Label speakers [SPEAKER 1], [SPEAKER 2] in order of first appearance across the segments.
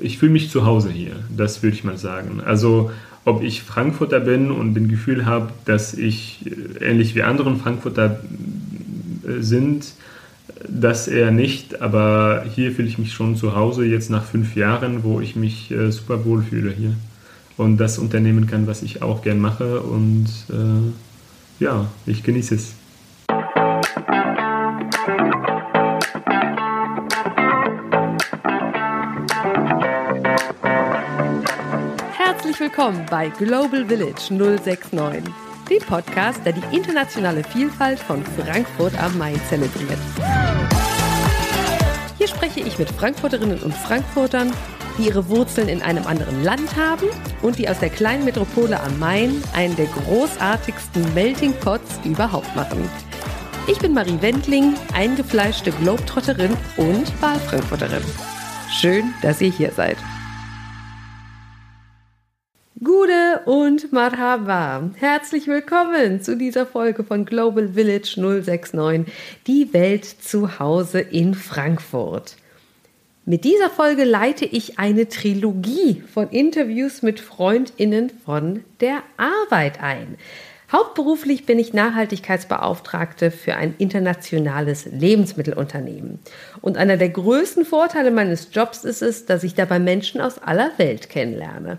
[SPEAKER 1] ich fühle mich zu Hause hier, das würde ich mal sagen. Also ob ich Frankfurter bin und den Gefühl habe, dass ich äh, ähnlich wie andere Frankfurter äh, sind, das eher nicht, aber hier fühle ich mich schon zu Hause jetzt nach fünf Jahren, wo ich mich äh, super wohl fühle hier und das unternehmen kann, was ich auch gern mache und äh, ja, ich genieße es.
[SPEAKER 2] Willkommen bei Global Village 069, dem Podcast, der die internationale Vielfalt von Frankfurt am Main zelebriert. Hier spreche ich mit Frankfurterinnen und Frankfurtern, die ihre Wurzeln in einem anderen Land haben und die aus der kleinen Metropole am Main einen der großartigsten Melting Pots überhaupt machen. Ich bin Marie Wendling, eingefleischte Globetrotterin und Wahlfrankfurterin. Schön, dass ihr hier seid. Gude und Marhaba. Herzlich willkommen zu dieser Folge von Global Village 069, die Welt zu Hause in Frankfurt. Mit dieser Folge leite ich eine Trilogie von Interviews mit Freundinnen von der Arbeit ein. Hauptberuflich bin ich Nachhaltigkeitsbeauftragte für ein internationales Lebensmittelunternehmen. Und einer der größten Vorteile meines Jobs ist es, dass ich dabei Menschen aus aller Welt kennenlerne.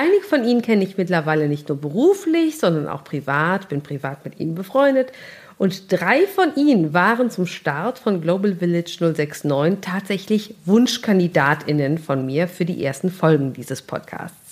[SPEAKER 2] Einige von ihnen kenne ich mittlerweile nicht nur beruflich, sondern auch privat, bin privat mit ihnen befreundet. Und drei von ihnen waren zum Start von Global Village 069 tatsächlich Wunschkandidatinnen von mir für die ersten Folgen dieses Podcasts.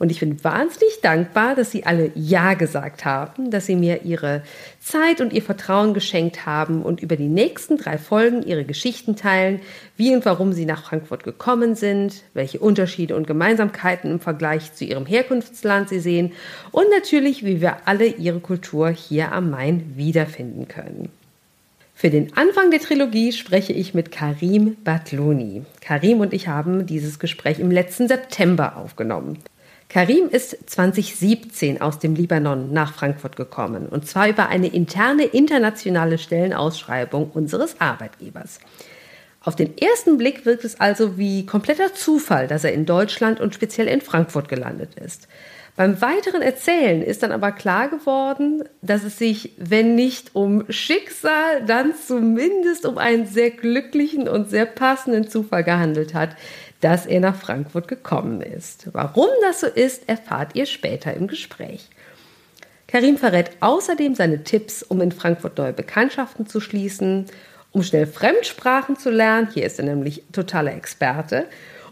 [SPEAKER 2] Und ich bin wahnsinnig dankbar, dass Sie alle Ja gesagt haben, dass Sie mir Ihre Zeit und Ihr Vertrauen geschenkt haben und über die nächsten drei Folgen Ihre Geschichten teilen, wie und warum Sie nach Frankfurt gekommen sind, welche Unterschiede und Gemeinsamkeiten im Vergleich zu Ihrem Herkunftsland Sie sehen und natürlich, wie wir alle Ihre Kultur hier am Main wiederfinden können. Für den Anfang der Trilogie spreche ich mit Karim Batluni. Karim und ich haben dieses Gespräch im letzten September aufgenommen. Karim ist 2017 aus dem Libanon nach Frankfurt gekommen und zwar über eine interne internationale Stellenausschreibung unseres Arbeitgebers. Auf den ersten Blick wirkt es also wie kompletter Zufall, dass er in Deutschland und speziell in Frankfurt gelandet ist. Beim weiteren Erzählen ist dann aber klar geworden, dass es sich, wenn nicht um Schicksal, dann zumindest um einen sehr glücklichen und sehr passenden Zufall gehandelt hat, dass er nach Frankfurt gekommen ist. Warum das so ist, erfahrt ihr später im Gespräch. Karim verrät außerdem seine Tipps, um in Frankfurt neue Bekanntschaften zu schließen, um schnell Fremdsprachen zu lernen. Hier ist er nämlich totaler Experte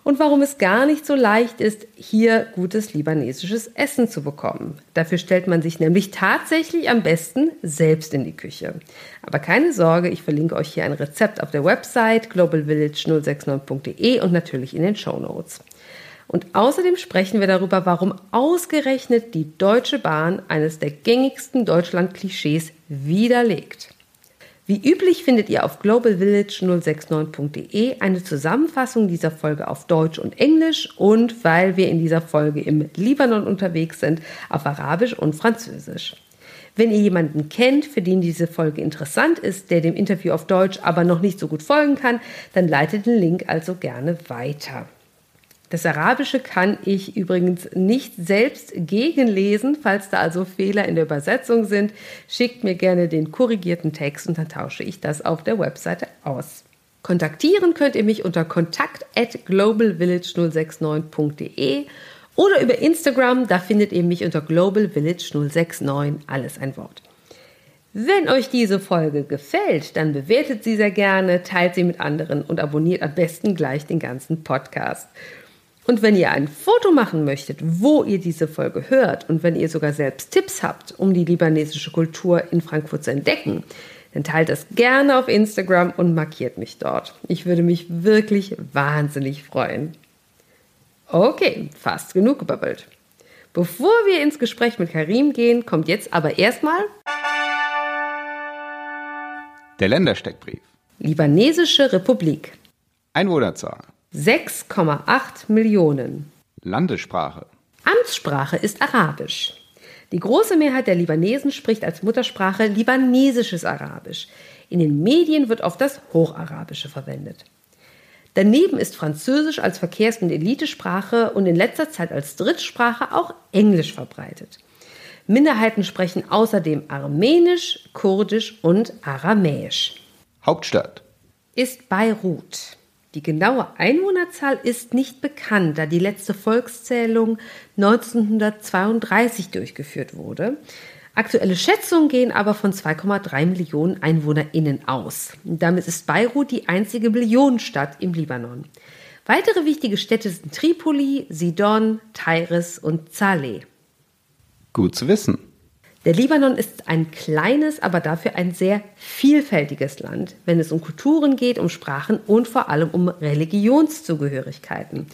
[SPEAKER 2] und warum es gar nicht so leicht ist, hier gutes libanesisches Essen zu bekommen. Dafür stellt man sich nämlich tatsächlich am besten selbst in die Küche. Aber keine Sorge, ich verlinke euch hier ein Rezept auf der Website globalvillage069.de und natürlich in den Show Notes. Und außerdem sprechen wir darüber, warum ausgerechnet die Deutsche Bahn eines der gängigsten Deutschland-Klischees widerlegt. Wie üblich findet ihr auf globalvillage069.de eine Zusammenfassung dieser Folge auf Deutsch und Englisch und weil wir in dieser Folge im Libanon unterwegs sind, auf Arabisch und Französisch. Wenn ihr jemanden kennt, für den diese Folge interessant ist, der dem Interview auf Deutsch aber noch nicht so gut folgen kann, dann leitet den Link also gerne weiter. Das Arabische kann ich übrigens nicht selbst gegenlesen. Falls da also Fehler in der Übersetzung sind, schickt mir gerne den korrigierten Text und dann tausche ich das auf der Webseite aus. Kontaktieren könnt ihr mich unter kontakt at globalvillage069.de oder über Instagram, da findet ihr mich unter globalvillage069, alles ein Wort. Wenn euch diese Folge gefällt, dann bewertet sie sehr gerne, teilt sie mit anderen und abonniert am besten gleich den ganzen Podcast. Und wenn ihr ein Foto machen möchtet, wo ihr diese Folge hört und wenn ihr sogar selbst Tipps habt, um die libanesische Kultur in Frankfurt zu entdecken, dann teilt das gerne auf Instagram und markiert mich dort. Ich würde mich wirklich wahnsinnig freuen. Okay, fast genug gebabbelt. Bevor wir ins Gespräch mit Karim gehen, kommt jetzt aber erstmal
[SPEAKER 3] der Ländersteckbrief.
[SPEAKER 2] Libanesische Republik.
[SPEAKER 3] Einwohnerzahl
[SPEAKER 2] 6,8 Millionen.
[SPEAKER 3] Landessprache.
[SPEAKER 2] Amtssprache ist Arabisch. Die große Mehrheit der Libanesen spricht als Muttersprache libanesisches Arabisch. In den Medien wird oft das Hocharabische verwendet. Daneben ist Französisch als Verkehrs- und Elitesprache und in letzter Zeit als Drittsprache auch Englisch verbreitet. Minderheiten sprechen außerdem Armenisch, Kurdisch und Aramäisch.
[SPEAKER 3] Hauptstadt.
[SPEAKER 2] Ist Beirut. Die genaue Einwohnerzahl ist nicht bekannt, da die letzte Volkszählung 1932 durchgeführt wurde. Aktuelle Schätzungen gehen aber von 2,3 Millionen EinwohnerInnen aus. Damit ist Beirut die einzige Millionenstadt im Libanon. Weitere wichtige Städte sind Tripoli, Sidon, Tairis und Saleh.
[SPEAKER 3] Gut zu wissen.
[SPEAKER 2] Der Libanon ist ein kleines, aber dafür ein sehr vielfältiges Land, wenn es um Kulturen geht, um Sprachen und vor allem um Religionszugehörigkeiten.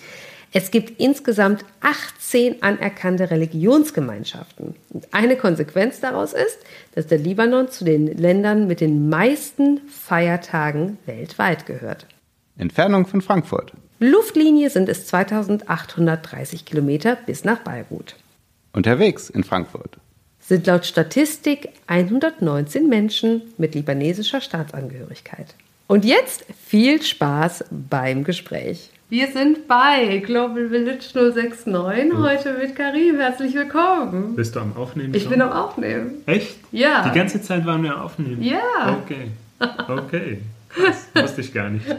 [SPEAKER 2] Es gibt insgesamt 18 anerkannte Religionsgemeinschaften. Und eine Konsequenz daraus ist, dass der Libanon zu den Ländern mit den meisten Feiertagen weltweit gehört.
[SPEAKER 3] Entfernung von Frankfurt.
[SPEAKER 2] Luftlinie sind es 2830 Kilometer bis nach Beirut.
[SPEAKER 3] Unterwegs in Frankfurt.
[SPEAKER 2] Sind laut Statistik 119 Menschen mit libanesischer Staatsangehörigkeit. Und jetzt viel Spaß beim Gespräch. Wir sind bei Global Village 069 heute mit Karim. Herzlich willkommen.
[SPEAKER 1] Bist du am Aufnehmen?
[SPEAKER 2] Ich
[SPEAKER 1] schon?
[SPEAKER 2] bin am Aufnehmen.
[SPEAKER 1] Echt?
[SPEAKER 2] Ja.
[SPEAKER 1] Die ganze Zeit waren wir am Aufnehmen?
[SPEAKER 2] Ja.
[SPEAKER 1] Okay. Okay. Krass. Wusste ich gar nicht.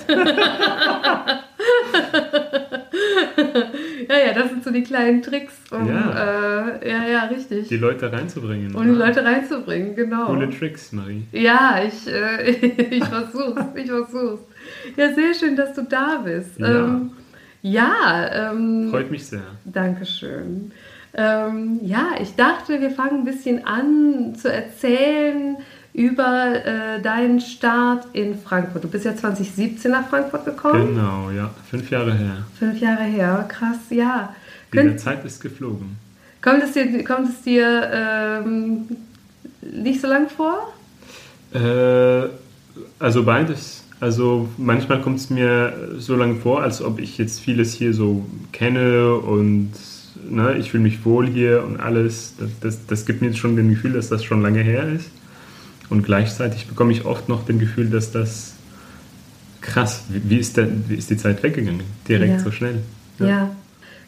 [SPEAKER 2] Ja, ja, das sind so die kleinen Tricks, um
[SPEAKER 1] Ja.
[SPEAKER 2] Äh, ja, ja, richtig.
[SPEAKER 1] Die Leute reinzubringen.
[SPEAKER 2] um die Leute reinzubringen, genau.
[SPEAKER 1] Coole Tricks, Marie.
[SPEAKER 2] Ja, ich, äh, ich versuch's, ich versuch's. Ja, sehr schön, dass du da bist.
[SPEAKER 1] Ja.
[SPEAKER 2] Ähm, ja, ähm,
[SPEAKER 1] Freut mich sehr.
[SPEAKER 2] Dankeschön. Ähm, ja, ich dachte, wir fangen ein bisschen an zu erzählen über äh, deinen Start in Frankfurt. Du bist ja 2017 nach Frankfurt gekommen.
[SPEAKER 1] Genau, ja. Fünf Jahre her.
[SPEAKER 2] Fünf Jahre her, krass, ja.
[SPEAKER 1] Die
[SPEAKER 2] Könnt,
[SPEAKER 1] Zeit ist geflogen.
[SPEAKER 2] kommt es dir, kommt es dir ähm, nicht so lang vor?
[SPEAKER 1] Äh, also beides. Also manchmal kommt es mir so lange vor, als ob ich jetzt vieles hier so kenne und ne, ich fühle mich wohl hier und alles. Das, das, das gibt mir jetzt schon das Gefühl, dass das schon lange her ist. Und gleichzeitig bekomme ich oft noch das Gefühl, dass das krass, wie, ist, der, wie ist die Zeit weggegangen? Direkt
[SPEAKER 2] Ja.
[SPEAKER 1] so schnell.
[SPEAKER 2] Ja.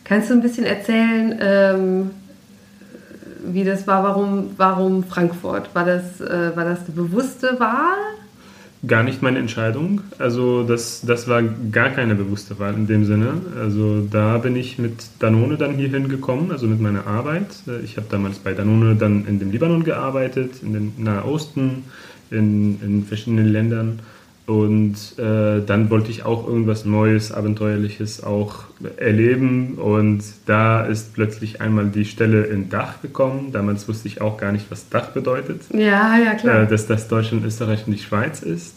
[SPEAKER 2] Kannst du ein bisschen erzählen, ähm, wie das war, warum, warum Frankfurt? War das, äh, war das eine bewusste Wahl?
[SPEAKER 1] Gar nicht meine Entscheidung. Also das, das war gar keine bewusste Wahl in dem Sinne. Also da bin ich mit Danone dann hierhin gekommen, also mit meiner Arbeit. Äh, Ich habe damals bei Danone dann in dem Libanon gearbeitet, in den Nahe Osten, in, in verschiedenen Ländern. Und äh, dann wollte ich auch irgendwas Neues, Abenteuerliches auch erleben. Und da ist plötzlich einmal die Stelle in Dach gekommen. Damals wusste ich auch gar nicht, was Dach bedeutet
[SPEAKER 2] Ja, ja, klar.
[SPEAKER 1] äh, dass das Deutschland, Österreich und die Schweiz ist.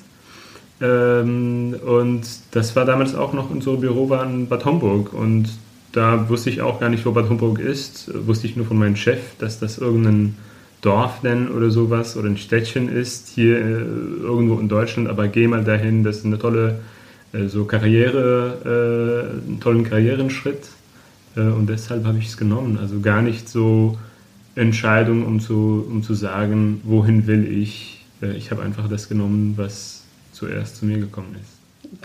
[SPEAKER 1] Ähm, und das war damals auch noch, unser Büro war in Bad Homburg und da wusste ich auch gar nicht, wo Bad Homburg ist. Wusste ich nur von meinem Chef, dass das irgendein Dorf denn oder sowas oder ein Städtchen ist, hier äh, irgendwo in Deutschland, aber geh mal dahin, das ist eine tolle äh, so Karriere, äh, einen tollen Karrierenschritt äh, und deshalb habe ich es genommen. Also gar nicht so Entscheidung, um zu, um zu sagen, wohin will ich. Äh, ich habe einfach das genommen, was zuerst zu mir gekommen ist.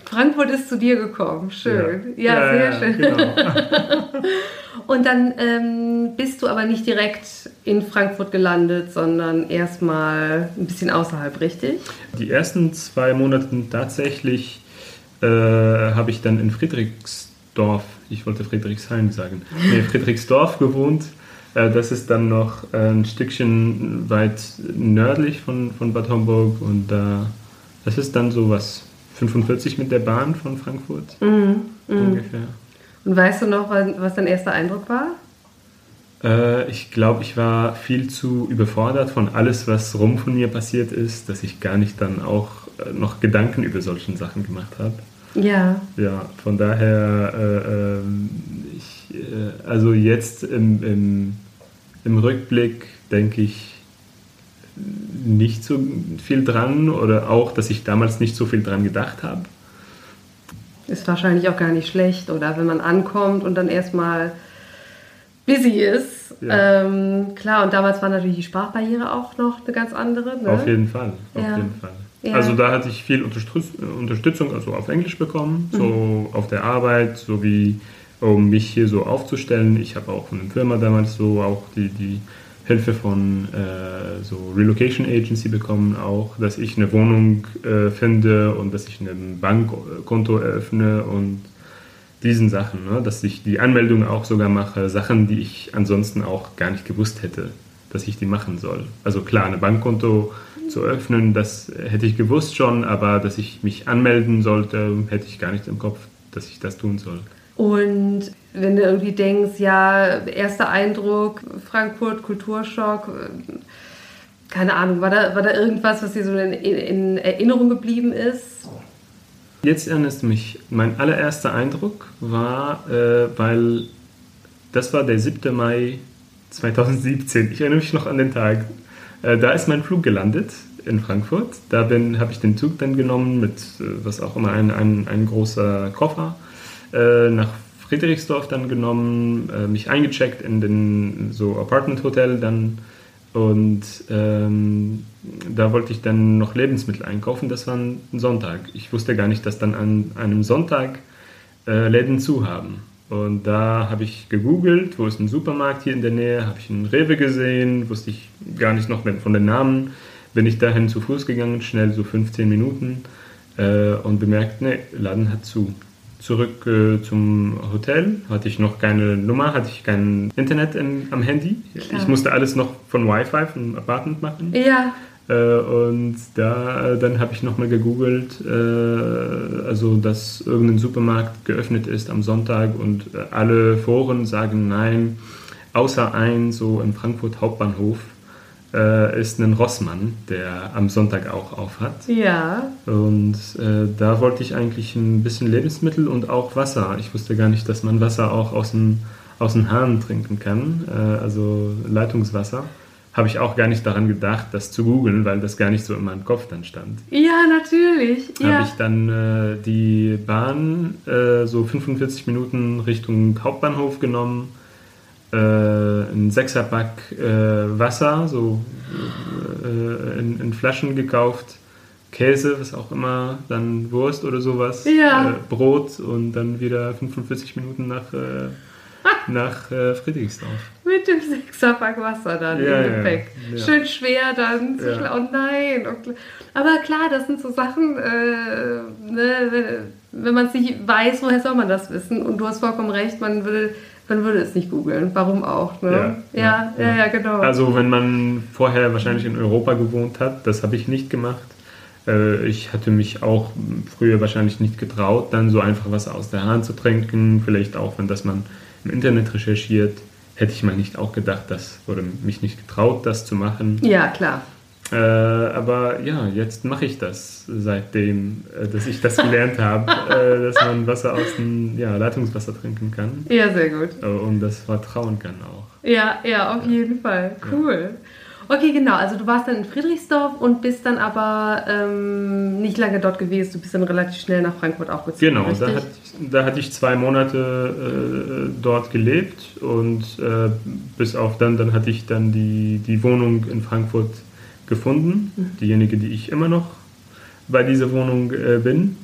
[SPEAKER 2] Frankfurt ist zu dir gekommen. Schön. Ja,
[SPEAKER 1] Ja,
[SPEAKER 2] sehr
[SPEAKER 1] ja,
[SPEAKER 2] schön.
[SPEAKER 1] genau.
[SPEAKER 2] Und dann ähm, bist du aber nicht direkt in Frankfurt gelandet, sondern erstmal ein bisschen außerhalb, richtig?
[SPEAKER 1] Die ersten zwei Monate tatsächlich äh, habe ich dann in Friedrichsdorf, ich wollte Friedrichshain sagen, nee, Friedrichsdorf gewohnt. Äh, das ist dann noch ein Stückchen weit nördlich von, von Bad Homburg und da, das ist dann so was 45 mit der Bahn von Frankfurt ungefähr.
[SPEAKER 2] Und weißt du noch, was was dein erster Eindruck war?
[SPEAKER 1] Äh, ich glaube, ich war viel zu überfordert von alles, was rum von mir passiert ist, dass ich gar nicht dann auch äh, noch Gedanken über solchen Sachen gemacht habe.
[SPEAKER 2] Ja.
[SPEAKER 1] Ja, von daher, äh, ähm, ich, äh, also jetzt im, im, im Rückblick denke ich nicht so viel dran oder auch, dass ich damals nicht so viel dran gedacht habe.
[SPEAKER 2] Ist wahrscheinlich auch gar nicht schlecht, oder? Wenn man ankommt und dann erstmal busy ist.
[SPEAKER 1] Ja.
[SPEAKER 2] Ähm, klar, und damals war natürlich die Sprachbarriere auch noch eine ganz andere. Ne?
[SPEAKER 1] Auf jeden Fall, auf
[SPEAKER 2] Ja.
[SPEAKER 1] jeden Fall.
[SPEAKER 2] Ja.
[SPEAKER 1] Also da hatte ich viel Unterstütz Unterstützung, also auf Englisch bekommen,
[SPEAKER 2] Mhm.
[SPEAKER 1] so auf der Arbeit, sowie um mich hier so aufzustellen. Ich habe auch von der Firma damals so auch die, die Hilfe von äh, so Relocation Agency bekommen, auch, dass ich eine Wohnung äh, finde und dass ich ein Bankkonto eröffne und diesen Sachen, ne? dass ich die Anmeldung auch sogar mache, Sachen, die ich ansonsten auch gar nicht gewusst hätte, dass ich die machen soll. Also klar, ein Bankkonto zu öffnen, das hätte ich gewusst schon, aber dass ich mich anmelden sollte, hätte ich gar nicht im Kopf, dass ich das tun soll.
[SPEAKER 2] Und wenn du irgendwie denkst, ja, erster Eindruck, Frankfurt, Kulturschock, äh, keine Ahnung, war da, war da irgendwas, was dir so in, in Erinnerung geblieben ist?
[SPEAKER 1] Jetzt erinnerst du mich, mein allererster Eindruck war, äh, weil das war der 7. Mai 2017. Ich erinnere mich noch an den Tag. Äh, da ist mein Flug gelandet in Frankfurt. Da habe ich den Zug dann genommen mit, äh, was auch immer, ein, ein, ein großer Koffer äh, nach Friedrichsdorf dann genommen, äh, mich eingecheckt in den so Apartment Hotel dann und ähm, da wollte ich dann noch Lebensmittel einkaufen. Das war ein Sonntag. Ich wusste gar nicht, dass dann an einem Sonntag äh, Läden zu haben. Und da habe ich gegoogelt, wo ist ein Supermarkt hier in der Nähe, habe ich einen Rewe gesehen, wusste ich gar nicht noch von den Namen. Bin ich dahin zu Fuß gegangen, schnell so 15 Minuten äh, und bemerkt, ne, Laden hat zu. Zurück äh, zum Hotel hatte ich noch keine Nummer, hatte ich kein Internet im, am Handy.
[SPEAKER 2] Klar.
[SPEAKER 1] Ich musste alles noch von Wi-Fi, vom Apartment machen.
[SPEAKER 2] Ja.
[SPEAKER 1] Äh, und da, äh, dann habe ich nochmal gegoogelt, äh, also dass irgendein Supermarkt geöffnet ist am Sonntag und äh, alle Foren sagen nein, außer ein, so im Frankfurt Hauptbahnhof äh, ist ein Rossmann, der am Sonntag auch auf hat.
[SPEAKER 2] Ja.
[SPEAKER 1] Und äh, da wollte ich eigentlich ein bisschen Lebensmittel und auch Wasser. Ich wusste gar nicht, dass man Wasser auch aus dem, aus dem Hahn trinken kann, äh, also Leitungswasser. Habe ich auch gar nicht daran gedacht, das zu googeln, weil das gar nicht so in meinem Kopf dann stand.
[SPEAKER 2] Ja, natürlich. Ja.
[SPEAKER 1] Habe ich dann äh, die Bahn äh, so 45 Minuten Richtung Hauptbahnhof genommen, äh, ein Sechserpack äh, Wasser, so äh, in, in Flaschen gekauft, Käse, was auch immer, dann Wurst oder sowas,
[SPEAKER 2] Ja.
[SPEAKER 1] äh, Brot und dann wieder 45 Minuten nach, äh, nach äh, Friedrichsdorf.
[SPEAKER 2] Mit dem Sechserpack Wasser dann
[SPEAKER 1] Ja,
[SPEAKER 2] im Gepäck.
[SPEAKER 1] ja.
[SPEAKER 2] Schön schwer dann Oh nein. Oh. Aber klar, das sind so Sachen, äh, ne, wenn, man es nicht weiß, woher soll man das wissen? Und du hast vollkommen recht, man würde, man würde es nicht googeln. Warum auch? Ne?
[SPEAKER 1] Ja,
[SPEAKER 2] ja, ja,
[SPEAKER 1] ja,
[SPEAKER 2] genau.
[SPEAKER 1] Also wenn man vorher wahrscheinlich in Europa gewohnt hat, das habe ich nicht gemacht. Äh, Ich hatte mich auch früher wahrscheinlich nicht getraut, dann so einfach was aus der Hand zu trinken. Vielleicht auch, wenn das man im Internet recherchiert, hätte ich mal nicht auch gedacht, dass, oder mich nicht getraut, das zu machen.
[SPEAKER 2] ja, klar.
[SPEAKER 1] Äh, aber ja, jetzt mache ich das, seitdem, äh, dass ich das gelernt habe, äh, dass man Wasser aus dem ja, Leitungswasser trinken kann
[SPEAKER 2] Ja, sehr gut.
[SPEAKER 1] äh, und das vertrauen kann auch.
[SPEAKER 2] Ja, ja, auf jeden Fall. Cool. Okay, genau. Also du warst dann in Friedrichsdorf und bist dann aber ähm, nicht lange dort gewesen. Du bist dann relativ schnell nach Frankfurt auch gezogen.
[SPEAKER 1] Genau,
[SPEAKER 2] richtig?
[SPEAKER 1] da, hat, da hatte ich zwei Monate äh, dort gelebt und äh, bis auf dann, dann hatte ich dann die, die Wohnung in Frankfurt gefunden, diejenige, die ich immer noch bei dieser Wohnung äh, bin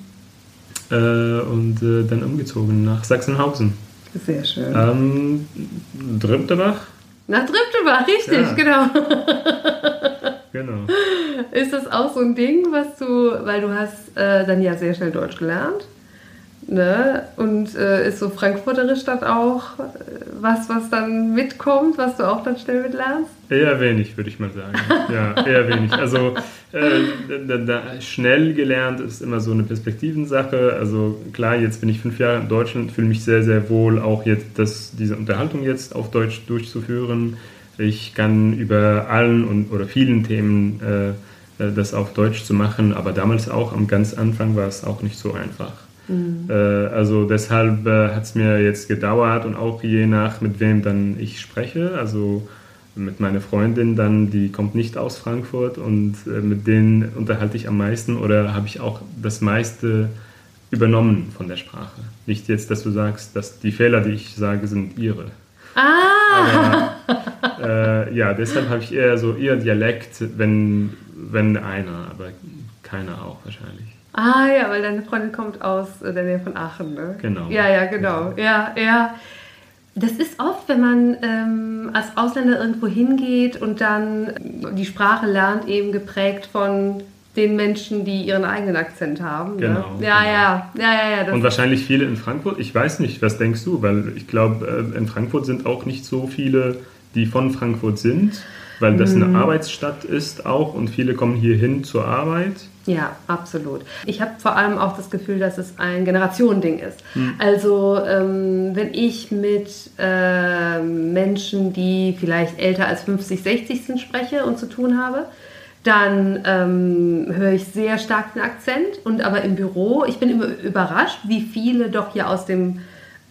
[SPEAKER 1] äh, und äh, dann umgezogen nach Sachsenhausen.
[SPEAKER 2] Sehr schön.
[SPEAKER 1] Ähm, Drübterbach,
[SPEAKER 2] Nach Triptebach, richtig,
[SPEAKER 1] Ja.
[SPEAKER 2] genau.
[SPEAKER 1] genau.
[SPEAKER 2] Ist das auch so ein Ding, was du, weil du hast äh, dann ja sehr schnell Deutsch gelernt, ne? Und äh, ist so frankfurterisch dann auch äh, was, was dann mitkommt, was du auch dann schnell mitlernst?
[SPEAKER 1] Eher wenig, würde ich mal sagen. Ja, eher wenig. Also äh, da, da, schnell gelernt ist immer so eine Perspektivensache. Also klar, jetzt bin ich fünf Jahre in Deutschland, fühle mich sehr, sehr wohl, auch jetzt das, diese Unterhaltung jetzt auf Deutsch durchzuführen. Ich kann über allen und, oder vielen Themen äh, äh, das auf Deutsch zu machen, aber damals auch am ganz Anfang war es auch nicht so einfach. Äh, also deshalb äh, hat es mir jetzt gedauert und auch je nach, mit wem dann ich spreche. Also mit meiner Freundin dann, die kommt nicht aus Frankfurt und äh, mit denen unterhalte ich am meisten oder habe ich auch das meiste übernommen von der Sprache. Nicht jetzt, dass du sagst, dass die Fehler, die ich sage, sind ihre.
[SPEAKER 2] Ah!
[SPEAKER 1] Aber, äh, ja, deshalb habe ich eher so eher Dialekt, wenn, wenn einer, aber keiner auch wahrscheinlich.
[SPEAKER 2] Ah ja, weil deine Freundin kommt aus äh, der Nähe von Aachen, ne?
[SPEAKER 1] Genau.
[SPEAKER 2] Ja, ja, genau. Ja, ja. Das ist oft, wenn man ähm, als Ausländer irgendwo hingeht und dann die Sprache lernt, eben geprägt von den Menschen, die ihren eigenen Akzent haben.
[SPEAKER 1] Genau,
[SPEAKER 2] Ne? Ja,
[SPEAKER 1] genau.
[SPEAKER 2] ja, ja, ja, ja.
[SPEAKER 1] Und wahrscheinlich viele in Frankfurt. Ich weiß nicht, was denkst du? Weil ich glaube, äh, in Frankfurt sind auch nicht so viele, die von Frankfurt sind, weil das
[SPEAKER 2] Mhm.
[SPEAKER 1] eine Arbeitsstadt ist auch und viele kommen hier hin zur Arbeit.
[SPEAKER 2] Ja, absolut. Ich habe vor allem auch das Gefühl, dass es ein Generationending ist. Also ähm, wenn ich mit ähm, Menschen, die vielleicht älter als 50, 60 sind, spreche und zu tun habe, dann ähm, höre ich sehr stark den Akzent. Und aber im Büro, ich bin immer überrascht, wie viele doch hier aus dem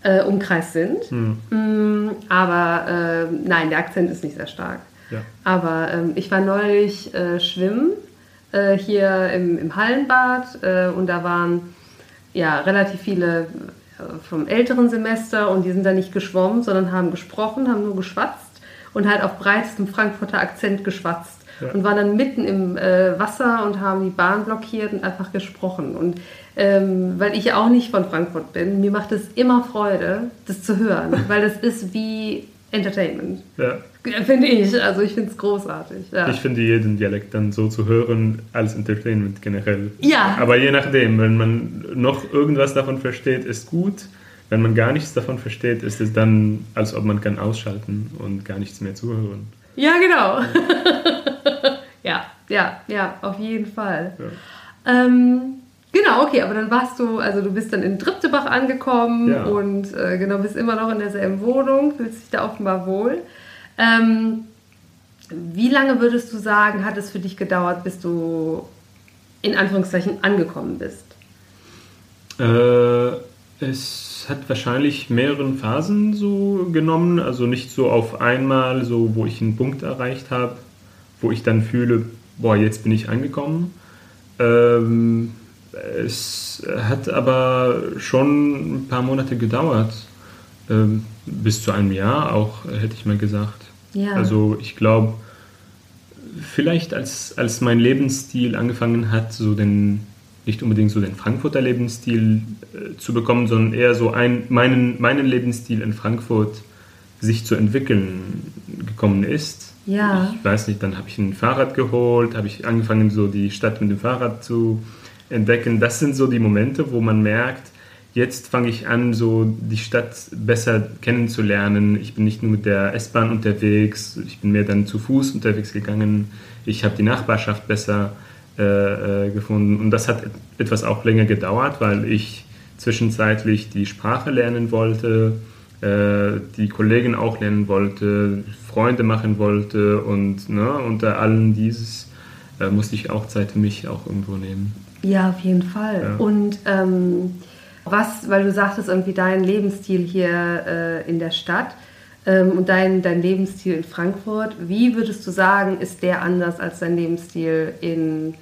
[SPEAKER 2] äh, Umkreis sind. Mm, aber äh, nein, der Akzent ist nicht sehr stark.
[SPEAKER 1] Ja.
[SPEAKER 2] Aber ähm, ich war neulich äh, schwimmen äh, hier im, im Hallenbad äh, und da waren ja relativ viele äh, vom älteren Semester und die sind da nicht geschwommen, sondern haben gesprochen, haben nur geschwatzt und halt auf breitestem Frankfurter Akzent geschwatzt
[SPEAKER 1] Ja.
[SPEAKER 2] und waren dann mitten im äh, Wasser und haben die Bahn blockiert und einfach gesprochen. Und ähm, weil ich ja auch nicht von Frankfurt bin, mir macht es immer Freude, das zu hören, weil das ist wie Entertainment.
[SPEAKER 1] Ja.
[SPEAKER 2] Finde ich. Also ich finde es großartig. Ja.
[SPEAKER 1] Ich finde jeden Dialekt dann so zu hören als Entertainment generell.
[SPEAKER 2] Ja.
[SPEAKER 1] Aber je nachdem, wenn man noch irgendwas davon versteht, ist gut. Wenn man gar nichts davon versteht, ist es dann, als ob man kann ausschalten und gar nichts mehr zuhören.
[SPEAKER 2] Ja, genau. ja, ja, ja, auf jeden Fall.
[SPEAKER 1] Ja.
[SPEAKER 2] Ähm, genau, okay, aber dann warst du, also du bist dann in Triptebach angekommen
[SPEAKER 1] Ja.
[SPEAKER 2] und äh, genau, bist immer noch in derselben Wohnung, fühlst dich da offenbar wohl. Ähm, wie lange würdest du sagen, hat es für dich gedauert, bis du in Anführungszeichen angekommen bist?
[SPEAKER 1] Äh, es hat wahrscheinlich mehreren Phasen so genommen, also nicht so auf einmal, so wo ich einen Punkt erreicht habe, wo ich dann fühle, boah, jetzt bin ich angekommen. Ähm, es hat aber schon ein paar Monate gedauert, ähm, bis zu einem Jahr auch, hätte ich mal gesagt.
[SPEAKER 2] Ja.
[SPEAKER 1] Also ich glaube, vielleicht als, als mein Lebensstil angefangen hat, so den, nicht unbedingt so den Frankfurter Lebensstil äh, zu bekommen, sondern eher so ein, meinen, meinen Lebensstil in Frankfurt sich zu entwickeln gekommen ist.
[SPEAKER 2] Ja.
[SPEAKER 1] Ich weiß nicht, dann habe ich ein Fahrrad geholt, habe ich angefangen, so die Stadt mit dem Fahrrad zu entdecken. Das sind so die Momente, wo man merkt, jetzt fange ich an, so die Stadt besser kennenzulernen. Ich bin nicht nur mit der S-Bahn unterwegs, ich bin mehr dann zu Fuß unterwegs gegangen. Ich habe die Nachbarschaft besser äh, äh, gefunden. Und das hat et- etwas auch länger gedauert, weil ich zwischenzeitlich die Sprache lernen wollte, äh, die Kollegen auch lernen wollte, Freunde machen wollte und ne, unter allem dieses äh, musste ich auch Zeit für mich auch irgendwo nehmen.
[SPEAKER 2] Ja, auf jeden Fall.
[SPEAKER 1] Ja.
[SPEAKER 2] Und ähm, was, weil du sagtest, irgendwie dein Lebensstil hier äh, in der Stadt ähm, und dein, dein Lebensstil in Frankfurt, wie würdest du sagen, ist der anders als dein Lebensstil in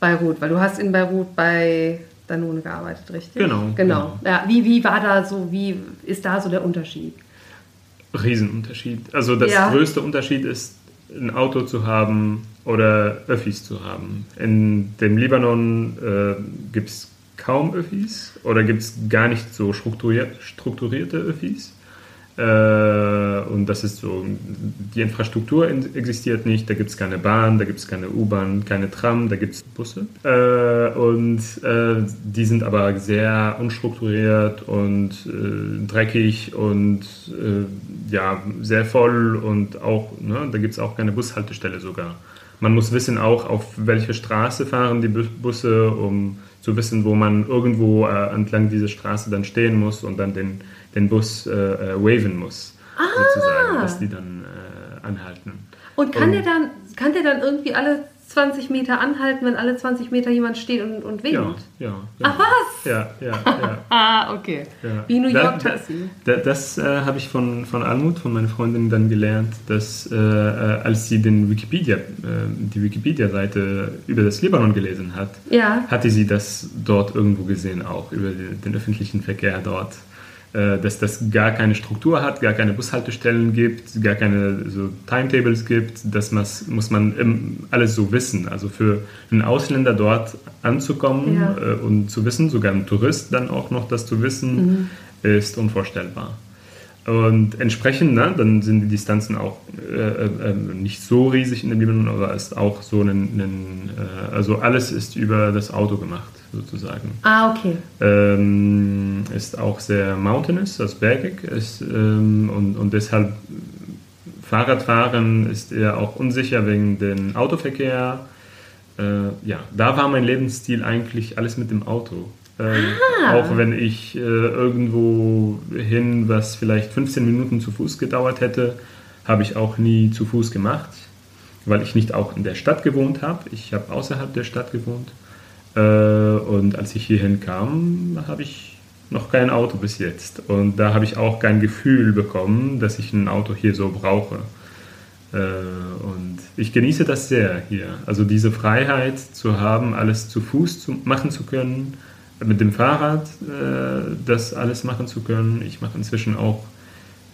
[SPEAKER 2] Beirut? Weil du hast in Beirut bei Danone gearbeitet, richtig?
[SPEAKER 1] Genau,
[SPEAKER 2] Genau.
[SPEAKER 1] genau.
[SPEAKER 2] Ja, wie, wie war da so, wie ist da so der Unterschied?
[SPEAKER 1] Riesenunterschied. Also das
[SPEAKER 2] Ja.
[SPEAKER 1] größte Unterschied ist, ein Auto zu haben oder Öffis zu haben. In dem Libanon äh, gibt es kaum Öffis oder gibt es gar nicht so strukturiert, strukturierte Öffis. Äh, und das ist so, die Infrastruktur in- existiert nicht, da gibt es keine Bahn, da gibt es keine U-Bahn, keine Tram, da gibt es Busse. Äh, und äh, die sind aber sehr unstrukturiert und äh, dreckig und äh, ja, sehr voll und auch, ne, da gibt es auch keine Bushaltestelle sogar. Man muss wissen auch, auf welche Straße fahren die Bu- Busse, um zu wissen, wo man irgendwo äh, entlang dieser Straße dann stehen muss und dann den, den Bus äh, äh, waven muss, sozusagen, dass die dann äh, anhalten.
[SPEAKER 2] Und kann
[SPEAKER 1] Und-
[SPEAKER 2] der dann, kann der dann irgendwie alle 20 Meter anhalten, wenn alle 20 Meter jemand steht und, und winkt?
[SPEAKER 1] Ja, ja. ja.
[SPEAKER 2] Ach was?
[SPEAKER 1] Ja, ja, ja.
[SPEAKER 2] Ah, okay.
[SPEAKER 1] Ja.
[SPEAKER 2] Wie New York Taxi.
[SPEAKER 1] Da, das äh, habe ich von, von Almut, von meiner Freundin, dann gelernt, dass äh, äh, als sie den Wikipedia, äh, die Wikipedia-Seite über das Libanon gelesen hat,
[SPEAKER 2] Ja.
[SPEAKER 1] hatte sie das dort irgendwo gesehen, auch über den öffentlichen Verkehr dort. Äh, dass das gar keine Struktur hat, gar keine Bushaltestellen gibt, gar keine so Timetables gibt. Das muss, man alles so wissen. Also für einen Ausländer dort anzukommen ja. äh, und zu wissen, sogar ein Tourist dann auch noch das zu wissen, mhm. ist unvorstellbar. Und entsprechend, ne, dann sind die Distanzen auch äh, äh, nicht so riesig in dem Libanon, aber ist auch so ein, ein äh, also alles ist über das Auto gemacht, sozusagen.
[SPEAKER 2] Ah, okay.
[SPEAKER 1] Ähm, ist auch sehr mountainous, also bergig, ist, ähm, und, und deshalb Fahrradfahren ist eher auch unsicher wegen dem Autoverkehr. Äh, ja, da war mein Lebensstil eigentlich alles mit dem Auto. Ähm, ah. Auch wenn ich äh, irgendwo hin, was vielleicht 15 Minuten zu Fuß gedauert hätte, habe ich auch nie zu Fuß gemacht, weil ich nicht auch in der Stadt gewohnt habe. Ich habe außerhalb der Stadt gewohnt. Äh, und als ich hierhin kam, habe ich noch kein Auto bis jetzt. Und da habe ich auch kein Gefühl bekommen, dass ich ein Auto hier so brauche. Äh, und ich genieße das sehr hier. Also diese Freiheit zu haben, alles zu Fuß zu machen zu können mit dem Fahrrad äh, das alles machen zu können. Ich mache inzwischen auch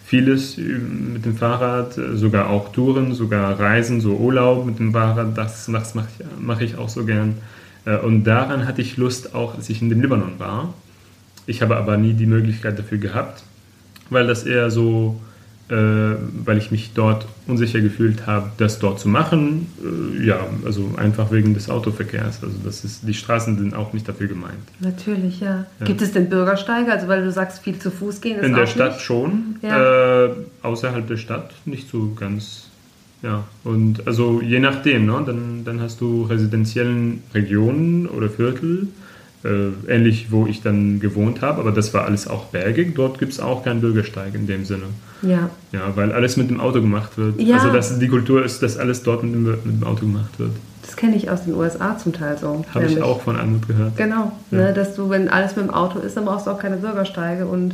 [SPEAKER 1] vieles mit dem Fahrrad, sogar auch Touren, sogar Reisen, so Urlaub mit dem Fahrrad, das, mache ich, mach ich auch so gern. Äh, und daran hatte ich Lust auch, als ich in dem Libanon war. Ich habe aber nie die Möglichkeit dafür gehabt, weil das eher so äh, weil ich mich dort unsicher gefühlt habe, das dort zu machen. Äh, ja, also einfach wegen des Autoverkehrs. Also das ist, die Straßen sind auch nicht dafür gemeint.
[SPEAKER 2] Natürlich, ja. ja. Gibt es denn Bürgersteige? Also weil du sagst, viel zu Fuß gehen ist
[SPEAKER 1] In der Stadt
[SPEAKER 2] nicht?
[SPEAKER 1] schon, ja. äh, außerhalb der Stadt nicht so ganz. Ja, und also je nachdem, ne? dann, dann hast du residenziellen Regionen oder Viertel, äh, ähnlich wo ich dann gewohnt habe, aber das war alles auch bergig. Dort gibt es auch keinen Bürgersteig in dem Sinne.
[SPEAKER 2] Ja.
[SPEAKER 1] Ja, weil alles mit dem Auto gemacht wird. Ja. Also dass die Kultur ist, dass alles dort mit dem, mit dem Auto gemacht wird.
[SPEAKER 2] Das kenne ich aus den USA zum Teil so.
[SPEAKER 1] Habe ich auch von Anmut gehört.
[SPEAKER 2] Genau, ja. ne, dass du, wenn alles mit dem Auto ist, dann brauchst du auch keine Bürgersteige und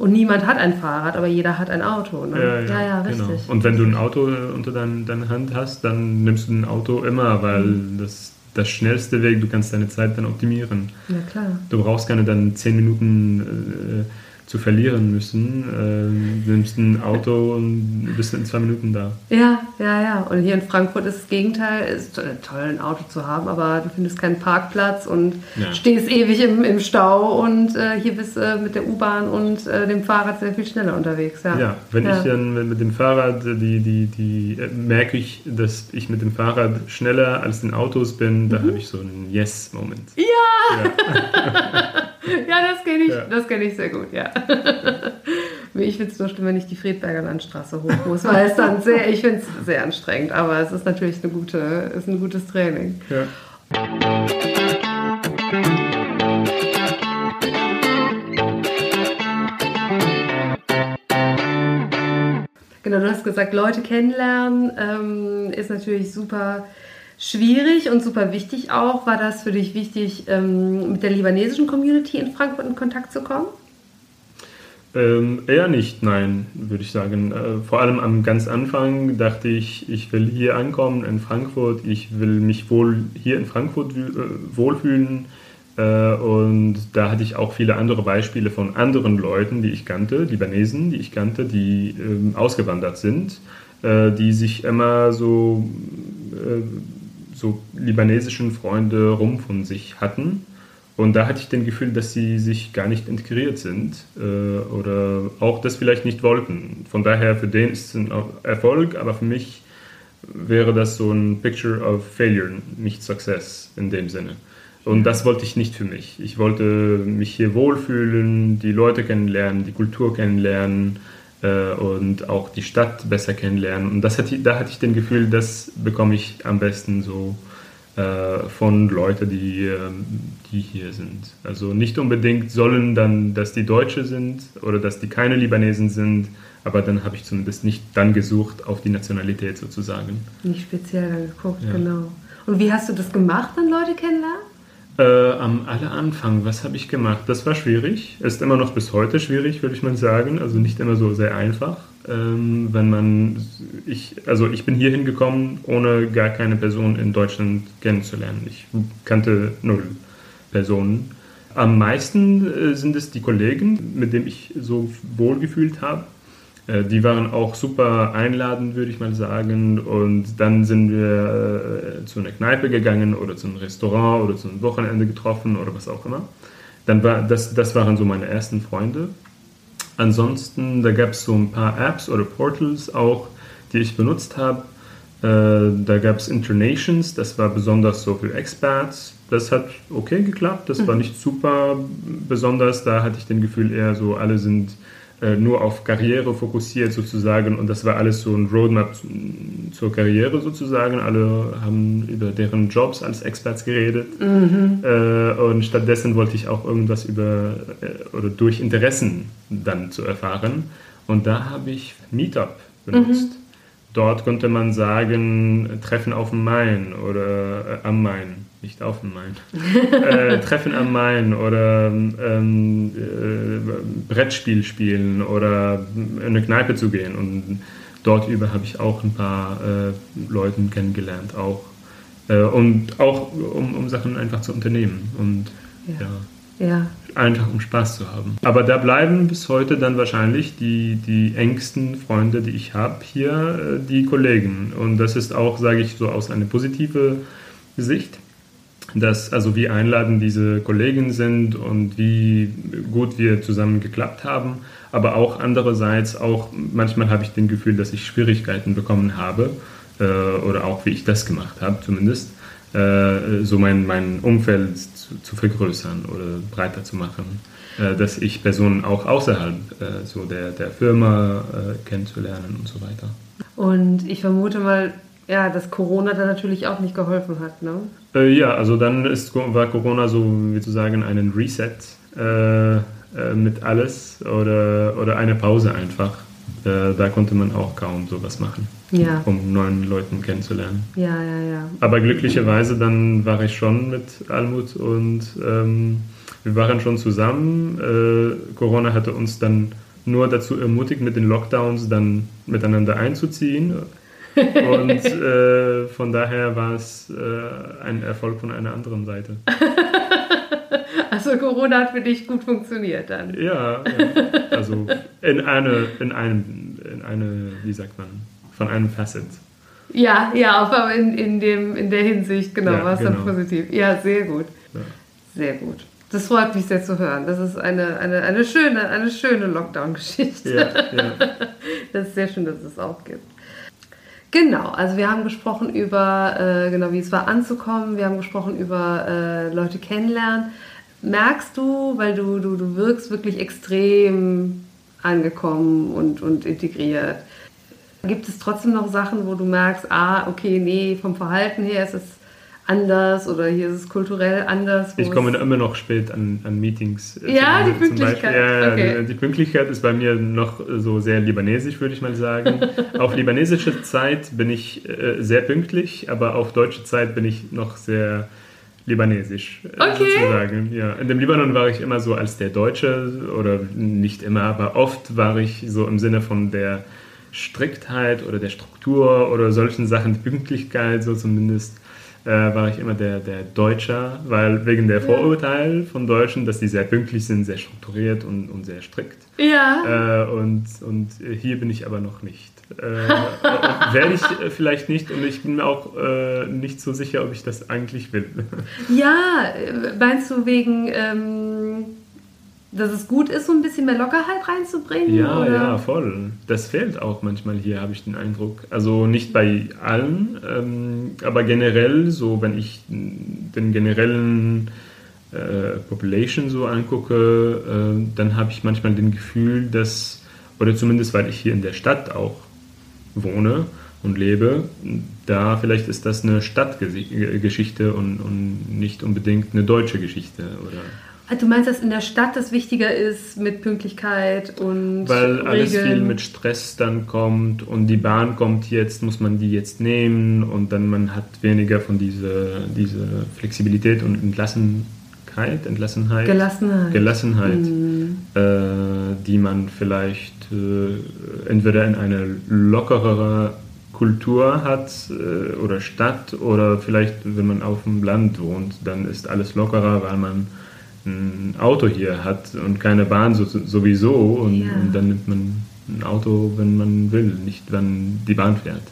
[SPEAKER 2] und niemand hat ein Fahrrad, aber jeder hat ein Auto. Ne?
[SPEAKER 1] Ja, ja, ja, ja genau. richtig. Genau. Und wenn du ein Auto unter deiner dein Hand hast, dann nimmst du ein Auto immer, weil mhm. das das schnellste Weg, du kannst deine Zeit dann optimieren.
[SPEAKER 2] Ja, klar.
[SPEAKER 1] Du brauchst keine dann zehn Minuten äh, zu verlieren müssen. Äh, nimmst ein Auto und bist in zwei Minuten da.
[SPEAKER 2] Ja, ja, ja. Und hier in Frankfurt ist das Gegenteil. Es ist toll, ein Auto zu haben, aber du findest keinen Parkplatz und ja. stehst ewig im, im Stau und äh, hier bist du äh, mit der U-Bahn und äh, dem Fahrrad sehr viel schneller unterwegs. Ja,
[SPEAKER 1] ja wenn ja. ich dann mit dem Fahrrad, die, die, die äh, merke ich, dass ich mit dem Fahrrad schneller als den Autos bin, da mhm. habe ich so einen Yes-Moment.
[SPEAKER 2] Ja! ja. das kenne ich, ja. kenn ich sehr gut, ja. ich finde es nur schlimm, wenn ich die Friedberger Landstraße hoch muss, weil es dann sehr, ich finde es sehr anstrengend, aber es ist natürlich eine gute, ist ein gutes Training. Ja. Genau, du hast gesagt, Leute kennenlernen ähm, ist natürlich super schwierig und super wichtig auch. War das für dich wichtig, ähm, mit der libanesischen Community in Frankfurt in Kontakt zu kommen?
[SPEAKER 1] Ähm, eher nicht, nein, würde ich sagen. Äh, vor allem am ganz Anfang dachte ich, ich will hier ankommen in Frankfurt, ich will mich wohl hier in Frankfurt äh, wohlfühlen. Äh, und da hatte ich auch viele andere Beispiele von anderen Leuten, die ich kannte, Libanesen, die ich kannte, die ähm, ausgewandert sind, äh, die sich immer so äh, so libanesischen Freunde rum von sich hatten. Und da hatte ich das Gefühl, dass sie sich gar nicht integriert sind äh, oder auch das vielleicht nicht wollten. Von daher, für den ist es ein Erfolg, aber für mich wäre das so ein Picture of Failure, nicht Success in dem Sinne. Und das wollte ich nicht für mich. Ich wollte mich hier wohlfühlen, die Leute kennenlernen, die Kultur kennenlernen äh, und auch die Stadt besser kennenlernen. Und das hat, da hatte ich das Gefühl, das bekomme ich am besten so äh, von Leuten, die, äh, die hier sind. Also nicht unbedingt sollen dann, dass die Deutsche sind oder dass die keine Libanesen sind, aber dann habe ich zumindest nicht dann gesucht auf die Nationalität sozusagen.
[SPEAKER 2] Nicht speziell geguckt, ja. genau. Und wie hast du das gemacht, dann Leute kennenlernen?
[SPEAKER 1] Äh, am aller Anfang, was habe ich gemacht? Das war schwierig. Ist immer noch bis heute schwierig, würde ich mal sagen. Also nicht immer so sehr einfach. Ähm, wenn man, ich, also ich bin hier hingekommen, ohne gar keine Person in Deutschland kennenzulernen. Ich kannte null Personen. Am meisten äh, sind es die Kollegen, mit denen ich so wohl gefühlt habe. Äh, die waren auch super einladend, würde ich mal sagen. Und dann sind wir äh, zu einer Kneipe gegangen oder zu einem Restaurant oder zu einem Wochenende getroffen oder was auch immer. Dann war das, das waren so meine ersten Freunde. Ansonsten, da gab es so ein paar Apps oder Portals auch, die ich benutzt habe. Äh, da gab es Internations, das war besonders so für Experts. Das hat okay geklappt, das war nicht super besonders. Da hatte ich den Gefühl eher so, alle sind nur auf Karriere fokussiert sozusagen und das war alles so ein Roadmap zur Karriere sozusagen. Alle haben über deren Jobs als Experts geredet mhm. äh, und stattdessen wollte ich auch irgendwas über äh, oder durch Interessen dann zu erfahren und da habe ich Meetup benutzt. Mhm. Dort könnte man sagen, Treffen auf dem Main oder äh, am Main, nicht auf dem Main. äh, Treffen am Main oder ähm, äh, Brettspiel spielen oder in eine Kneipe zu gehen. Und dort über habe ich auch ein paar äh, Leute kennengelernt, auch. Äh, und auch um, um Sachen einfach zu unternehmen. Und ja. ja. ja einfach um Spaß zu haben. Aber da bleiben bis heute dann wahrscheinlich die, die engsten Freunde, die ich habe, hier äh, die Kollegen. Und das ist auch, sage ich so, aus einer positiven Sicht, dass also wie einladend diese Kollegen sind und wie gut wir zusammen geklappt haben. Aber auch andererseits auch manchmal habe ich den Gefühl, dass ich Schwierigkeiten bekommen habe äh, oder auch wie ich das gemacht habe zumindest äh, so mein, mein Umfeld zu, vergrößern oder breiter zu machen, äh, dass ich Personen auch außerhalb äh, so der, der Firma äh, kennenzulernen und so weiter.
[SPEAKER 2] Und ich vermute mal, ja, dass Corona da natürlich auch nicht geholfen hat, ne?
[SPEAKER 1] Äh, ja, also dann ist, war Corona so, wie zu sagen, einen Reset äh, mit alles oder, oder eine Pause einfach da konnte man auch kaum sowas machen, ja. um neuen Leuten kennenzulernen.
[SPEAKER 2] Ja, ja, ja.
[SPEAKER 1] Aber glücklicherweise dann war ich schon mit Almut und ähm, wir waren schon zusammen. Äh, Corona hatte uns dann nur dazu ermutigt, mit den Lockdowns dann miteinander einzuziehen. Und äh, von daher war es äh, ein Erfolg von einer anderen Seite.
[SPEAKER 2] Also Corona hat für dich gut funktioniert dann.
[SPEAKER 1] Ja, ja. also in eine, in einem, in eine, wie sagt man, von einem Facet.
[SPEAKER 2] Ja, ja, aber in, in, dem, in der Hinsicht, genau, ja, war es genau. dann positiv. Ja, sehr gut. Ja. Sehr gut. Das freut mich sehr zu hören. Das ist eine, eine, eine schöne, eine schöne Lockdown-Geschichte. Ja, ja. Das ist sehr schön, dass es auch gibt. Genau, also wir haben gesprochen über, äh, genau, wie es war anzukommen. Wir haben gesprochen über äh, Leute kennenlernen merkst du, weil du, du, du wirkst wirklich extrem angekommen und, und integriert. Gibt es trotzdem noch Sachen, wo du merkst, ah, okay, nee, vom Verhalten her ist es anders oder hier ist es kulturell anders?
[SPEAKER 1] Ich komme immer noch spät an, an Meetings.
[SPEAKER 2] Äh, ja, die Pünktlichkeit.
[SPEAKER 1] Ja, okay. die, Pünktlichkeit ist bei mir noch so sehr libanesisch, würde ich mal sagen. auf libanesische Zeit bin ich äh, sehr pünktlich, aber auf deutsche Zeit bin ich noch sehr libanesisch
[SPEAKER 2] äh, okay.
[SPEAKER 1] sozusagen. Ja. In dem Libanon war ich immer so als der Deutsche oder nicht immer, aber oft war ich so im Sinne von der Striktheit oder der Struktur oder solchen Sachen, Pünktlichkeit so zumindest, äh, war ich immer der, der Deutscher, weil wegen der Vorurteil von Deutschen, dass die sehr pünktlich sind, sehr strukturiert und, und sehr strikt.
[SPEAKER 2] Ja.
[SPEAKER 1] Äh, und, und hier bin ich aber noch nicht. Äh, Werde ich äh, vielleicht nicht und ich bin mir auch äh, nicht so sicher, ob ich das eigentlich will.
[SPEAKER 2] Ja, äh, meinst du wegen, ähm, dass es gut ist, so ein bisschen mehr Lockerheit reinzubringen?
[SPEAKER 1] Ja, oder? ja, voll. Das fehlt auch manchmal hier, habe ich den Eindruck. Also nicht bei allen, ähm, aber generell, so wenn ich den generellen äh, Population so angucke, äh, dann habe ich manchmal den Gefühl, dass, oder zumindest weil ich hier in der Stadt auch wohne und lebe, da vielleicht ist das eine Stadtgeschichte und, und nicht unbedingt eine deutsche Geschichte. Oder?
[SPEAKER 2] Ah, du meinst, dass in der Stadt das wichtiger ist mit Pünktlichkeit und
[SPEAKER 1] Weil alles Regeln. viel mit Stress dann kommt und die Bahn kommt jetzt, muss man die jetzt nehmen und dann man hat weniger von dieser diese Flexibilität und Entlassenheit, Entlassenheit,
[SPEAKER 2] Gelassenheit,
[SPEAKER 1] Gelassenheit mhm. äh, die man vielleicht äh, entweder in eine lockerere Kultur hat äh, oder Stadt oder vielleicht, wenn man auf dem Land wohnt, dann ist alles lockerer, weil man ein Auto hier hat und keine Bahn so, sowieso und,
[SPEAKER 2] Ja.
[SPEAKER 1] und dann nimmt man ein Auto, wenn man will, nicht wenn die Bahn fährt.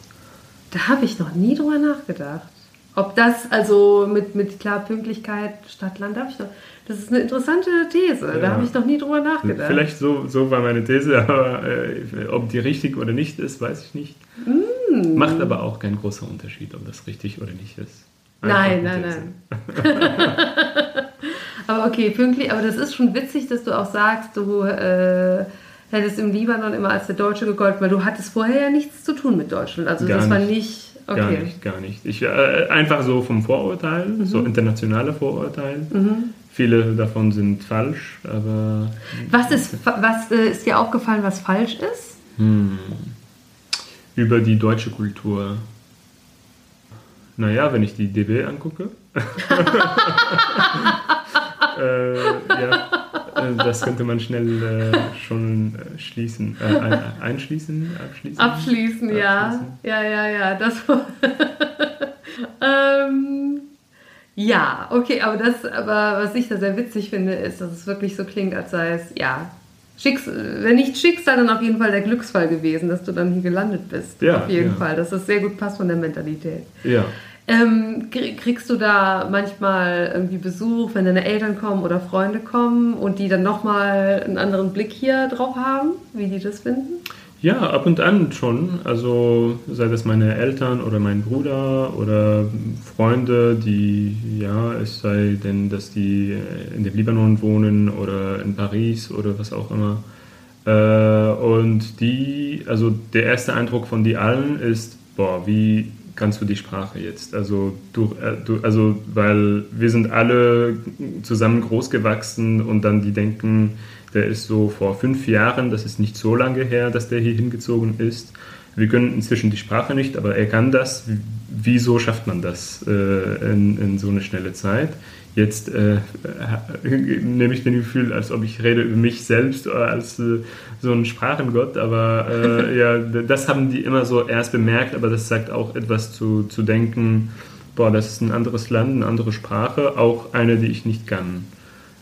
[SPEAKER 2] Da habe ich noch nie drüber nachgedacht. Ob das also mit, mit klar Pünktlichkeit Stadt-Land, da habe ich noch. Das ist eine interessante These. Da
[SPEAKER 1] Ja.
[SPEAKER 2] habe ich noch nie drüber nachgedacht.
[SPEAKER 1] Vielleicht so, so war meine These, aber äh, ob die richtig oder nicht ist, weiß ich nicht.
[SPEAKER 2] Mm.
[SPEAKER 1] Macht aber auch kein großer Unterschied, ob das richtig oder nicht ist.
[SPEAKER 2] Nein,
[SPEAKER 1] eine
[SPEAKER 2] nein,
[SPEAKER 1] These.
[SPEAKER 2] nein. Aber okay, pünktlich. Aber das ist schon witzig, dass du auch sagst, du äh, hättest im Libanon immer als der Deutsche gegolten, weil du hattest vorher ja nichts zu tun mit Deutschland. Also
[SPEAKER 1] Gar
[SPEAKER 2] das war
[SPEAKER 1] nicht.
[SPEAKER 2] Okay.
[SPEAKER 1] Gar nicht, gar nicht. Ich, äh, einfach so vom Vorurteil,
[SPEAKER 2] Mhm.
[SPEAKER 1] so internationale Vorurteil. Viele davon sind falsch, aber
[SPEAKER 2] Was ist, was äh, ist dir aufgefallen, was falsch ist?
[SPEAKER 1] über die deutsche Kultur. Naja, wenn ich die DB angucke. äh, ja, äh, das könnte man schnell äh, schon äh, schließen. Äh, ein, einschließen? Abschließen?
[SPEAKER 2] Abschließen, ja.
[SPEAKER 1] Abschließen.
[SPEAKER 2] Ja, ja, ja. Das ähm, ja, okay, aber das, aber was ich da sehr witzig finde, ist, dass es wirklich so klingt, als sei es, ja, Schicks wenn nicht Schicksal, dann auf jeden Fall der Glücksfall gewesen, dass du dann hier gelandet bist.
[SPEAKER 1] Ja,
[SPEAKER 2] auf jeden
[SPEAKER 1] ja.
[SPEAKER 2] Fall, dass das sehr gut passt von der Mentalität.
[SPEAKER 1] Ja.
[SPEAKER 2] Ähm, krie- kriegst du da manchmal irgendwie Besuch, wenn deine Eltern kommen oder Freunde kommen und die dann nochmal einen anderen Blick hier drauf haben, wie die das finden?
[SPEAKER 1] Ja, ab und an schon. Also sei das meine Eltern oder mein Bruder oder Freunde, die, ja, es sei denn, dass die in dem Libanon wohnen oder in Paris oder was auch immer. Äh, und die, also der erste Eindruck von die allen ist, boah, wie kannst du die Sprache jetzt? Also du, äh, du, also weil wir sind alle zusammen groß gewachsen und dann die denken, der ist so vor fünf Jahren, das ist nicht so lange her, dass der hier hingezogen ist. Wir können inzwischen die Sprache nicht, aber er kann das. Wieso schafft man das äh, in, in so eine schnelle Zeit? Jetzt äh, nehme ich den Gefühl, als ob ich rede über mich selbst oder als äh, so ein Sprachengott, aber äh, ja, das haben die immer so erst bemerkt, aber das sagt auch etwas zu, zu denken, boah, das ist ein anderes Land, eine andere Sprache, auch eine, die ich nicht kann.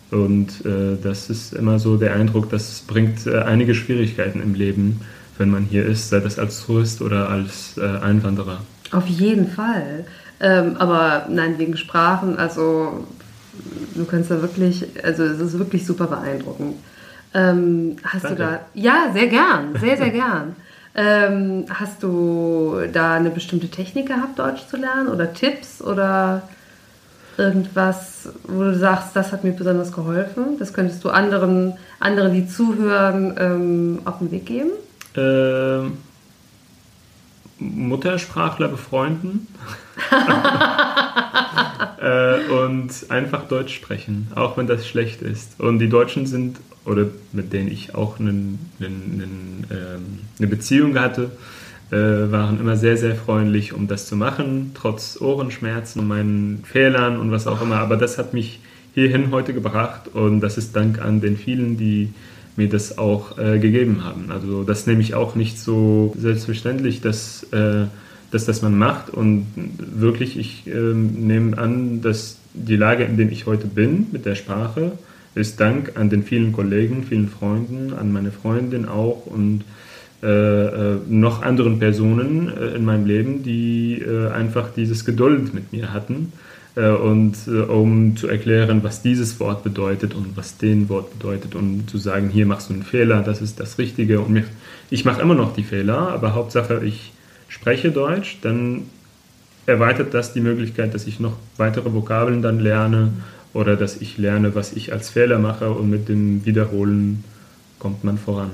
[SPEAKER 1] Und äh, das ist immer so der Eindruck, das bringt äh, einige Schwierigkeiten im Leben, wenn man hier ist, sei das als Tourist oder als äh, Einwanderer.
[SPEAKER 2] Auf jeden Fall. Ähm, aber nein, wegen Sprachen, also du kannst da wirklich, also es ist wirklich super beeindruckend. Ähm, hast
[SPEAKER 1] Danke.
[SPEAKER 2] du da, ja, sehr gern, sehr, sehr gern. Ähm, hast du da eine bestimmte Technik gehabt, Deutsch zu lernen oder Tipps oder irgendwas, wo du sagst, das hat mir besonders geholfen? Das könntest du anderen, anderen die zuhören, ähm, auf den Weg geben?
[SPEAKER 1] Ähm, Muttersprachler befreunden äh, und einfach Deutsch sprechen, auch wenn das schlecht ist. Und die Deutschen sind, oder mit denen ich auch einen, einen, einen, ähm, eine Beziehung hatte, äh, waren immer sehr, sehr freundlich, um das zu machen, trotz Ohrenschmerzen und meinen Fehlern und was auch immer. Aber das hat mich hierhin heute gebracht und das ist Dank an den vielen, die mir das auch äh, gegeben haben. Also das nehme ich auch nicht so selbstverständlich, dass, äh, dass das man macht. Und wirklich, ich ähm, nehme an, dass die Lage, in der ich heute bin mit der Sprache, ist Dank an den vielen Kollegen, vielen Freunden, an meine Freundin auch und äh, äh, noch anderen Personen äh, in meinem Leben, die äh, einfach dieses Geduld mit mir hatten äh, und äh, um zu erklären, was dieses Wort bedeutet und was den Wort bedeutet und zu sagen, hier machst du einen Fehler, das ist das Richtige und mir, ich mache immer noch die Fehler, aber Hauptsache ich spreche Deutsch, dann erweitert das die Möglichkeit, dass ich noch weitere Vokabeln dann lerne oder dass ich lerne, was ich als Fehler mache und mit dem Wiederholen kommt man voran.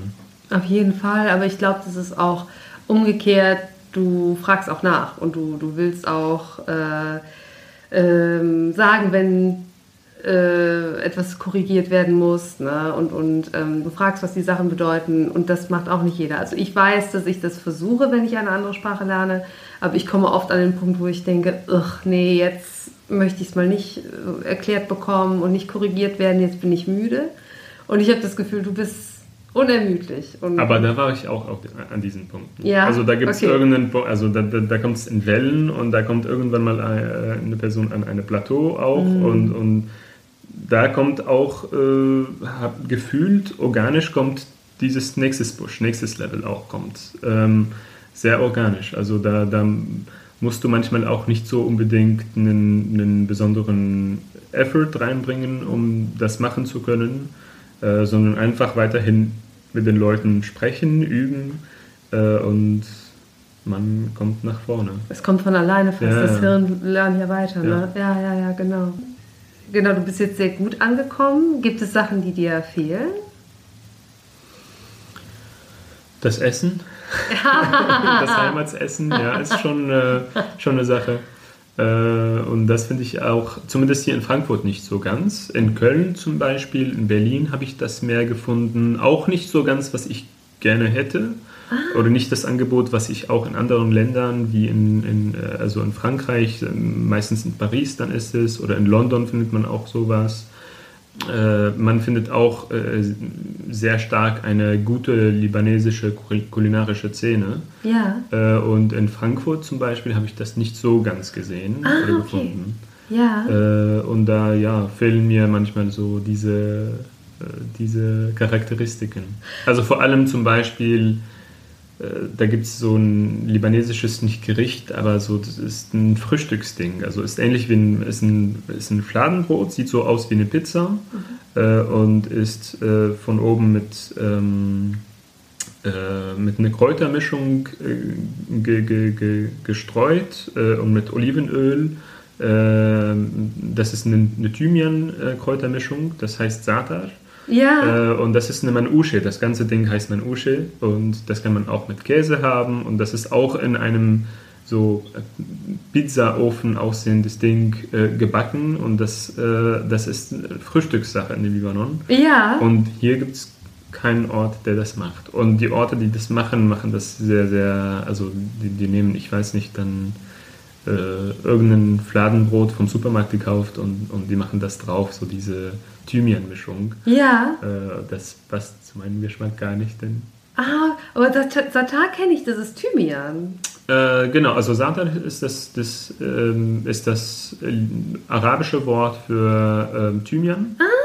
[SPEAKER 2] Auf jeden Fall, aber ich glaube, das ist auch umgekehrt, du fragst auch nach und du, du willst auch äh, ähm, sagen, wenn äh, etwas korrigiert werden muss ne? und, und ähm, du fragst, was die Sachen bedeuten und das macht auch nicht jeder. Also ich weiß, dass ich das versuche, wenn ich eine andere Sprache lerne, aber ich komme oft an den Punkt, wo ich denke, ach nee, jetzt möchte ich es mal nicht äh, erklärt bekommen und nicht korrigiert werden, jetzt bin ich müde. Und ich habe das Gefühl, du bist unermüdlich.
[SPEAKER 1] Aber da war ich auch an diesem Punkt.
[SPEAKER 2] Ja,
[SPEAKER 1] Also da gibt es
[SPEAKER 2] okay.
[SPEAKER 1] irgendeinen, Punkt- also da, da, da kommt es in Wellen und da kommt irgendwann mal eine, eine Person an eine Plateau auch
[SPEAKER 2] Mhm.
[SPEAKER 1] und, und da kommt auch äh, gefühlt, organisch kommt dieses nächstes Push, nächstes Level auch kommt. Ähm, sehr organisch. Also da, da musst du manchmal auch nicht so unbedingt einen, einen besonderen Effort reinbringen, um das machen zu können, äh, sondern einfach weiterhin mit den Leuten sprechen, üben äh, und man kommt nach vorne.
[SPEAKER 2] Es kommt von alleine fast.
[SPEAKER 1] Ja,
[SPEAKER 2] das
[SPEAKER 1] ja.
[SPEAKER 2] Hirn lernt ja weiter. Ne? Ja, ja, ja, genau. Genau, du bist jetzt sehr gut angekommen. Gibt es Sachen, die dir fehlen?
[SPEAKER 1] Das Essen, das Heimatsessen, ja, ist schon, äh, schon eine Sache. Äh, und das finde ich auch, zumindest hier in Frankfurt nicht so ganz. In Köln zum Beispiel, in Berlin habe ich das mehr gefunden. Auch nicht so ganz, was ich gerne hätte. Oder nicht das Angebot, was ich auch in anderen Ländern, wie in, in, äh, also in Frankreich, äh, meistens in Paris dann ist es, oder in London findet man auch sowas. Äh, man findet auch äh, sehr stark eine gute libanesische kul- kulinarische Szene.
[SPEAKER 2] Ja.
[SPEAKER 1] Äh, und in Frankfurt zum Beispiel habe ich das nicht so ganz gesehen
[SPEAKER 2] Ah,
[SPEAKER 1] oder
[SPEAKER 2] okay.
[SPEAKER 1] gefunden.
[SPEAKER 2] Ja.
[SPEAKER 1] Äh, und da ja, fehlen mir manchmal so diese, diese Charakteristiken. Also vor allem zum Beispiel, da gibt es so ein libanesisches, nicht Gericht, aber so, das ist ein Frühstücksding. Also ist ähnlich wie ein, ist ein, ist ein Fladenbrot, sieht so aus wie eine Pizza äh, und ist äh, von oben mit, ähm, äh, mit einer Kräutermischung äh, ge, ge, ge, gestreut äh, und mit Olivenöl. Äh, das ist eine, eine Thymian-Kräutermischung, das heißt Satar.
[SPEAKER 2] Ja.
[SPEAKER 1] Äh, und das ist eine Manusche. Das ganze Ding heißt Manusche und das kann man auch mit Käse haben und das ist auch in einem so äh, Pizzaofen aussehendes Ding äh, gebacken und das, äh, das ist Frühstückssache in dem Libanon.
[SPEAKER 2] ja.
[SPEAKER 1] Und hier gibt es keinen Ort, der das macht. Und die Orte, die das machen, machen das sehr, sehr, also die, die nehmen, ich weiß nicht, dann äh, irgendein Fladenbrot vom Supermarkt gekauft und, und die machen das drauf, so diese Thymian-Mischung.
[SPEAKER 2] ja.
[SPEAKER 1] Äh, das passt zu meinem Geschmack gar nicht, denn
[SPEAKER 2] Ah, aber das Satar kenne ich, das ist Thymian.
[SPEAKER 1] Äh, genau, also Satan ist das, das, ähm, ist das äh, arabische Wort für ähm, Thymian.
[SPEAKER 2] Ah.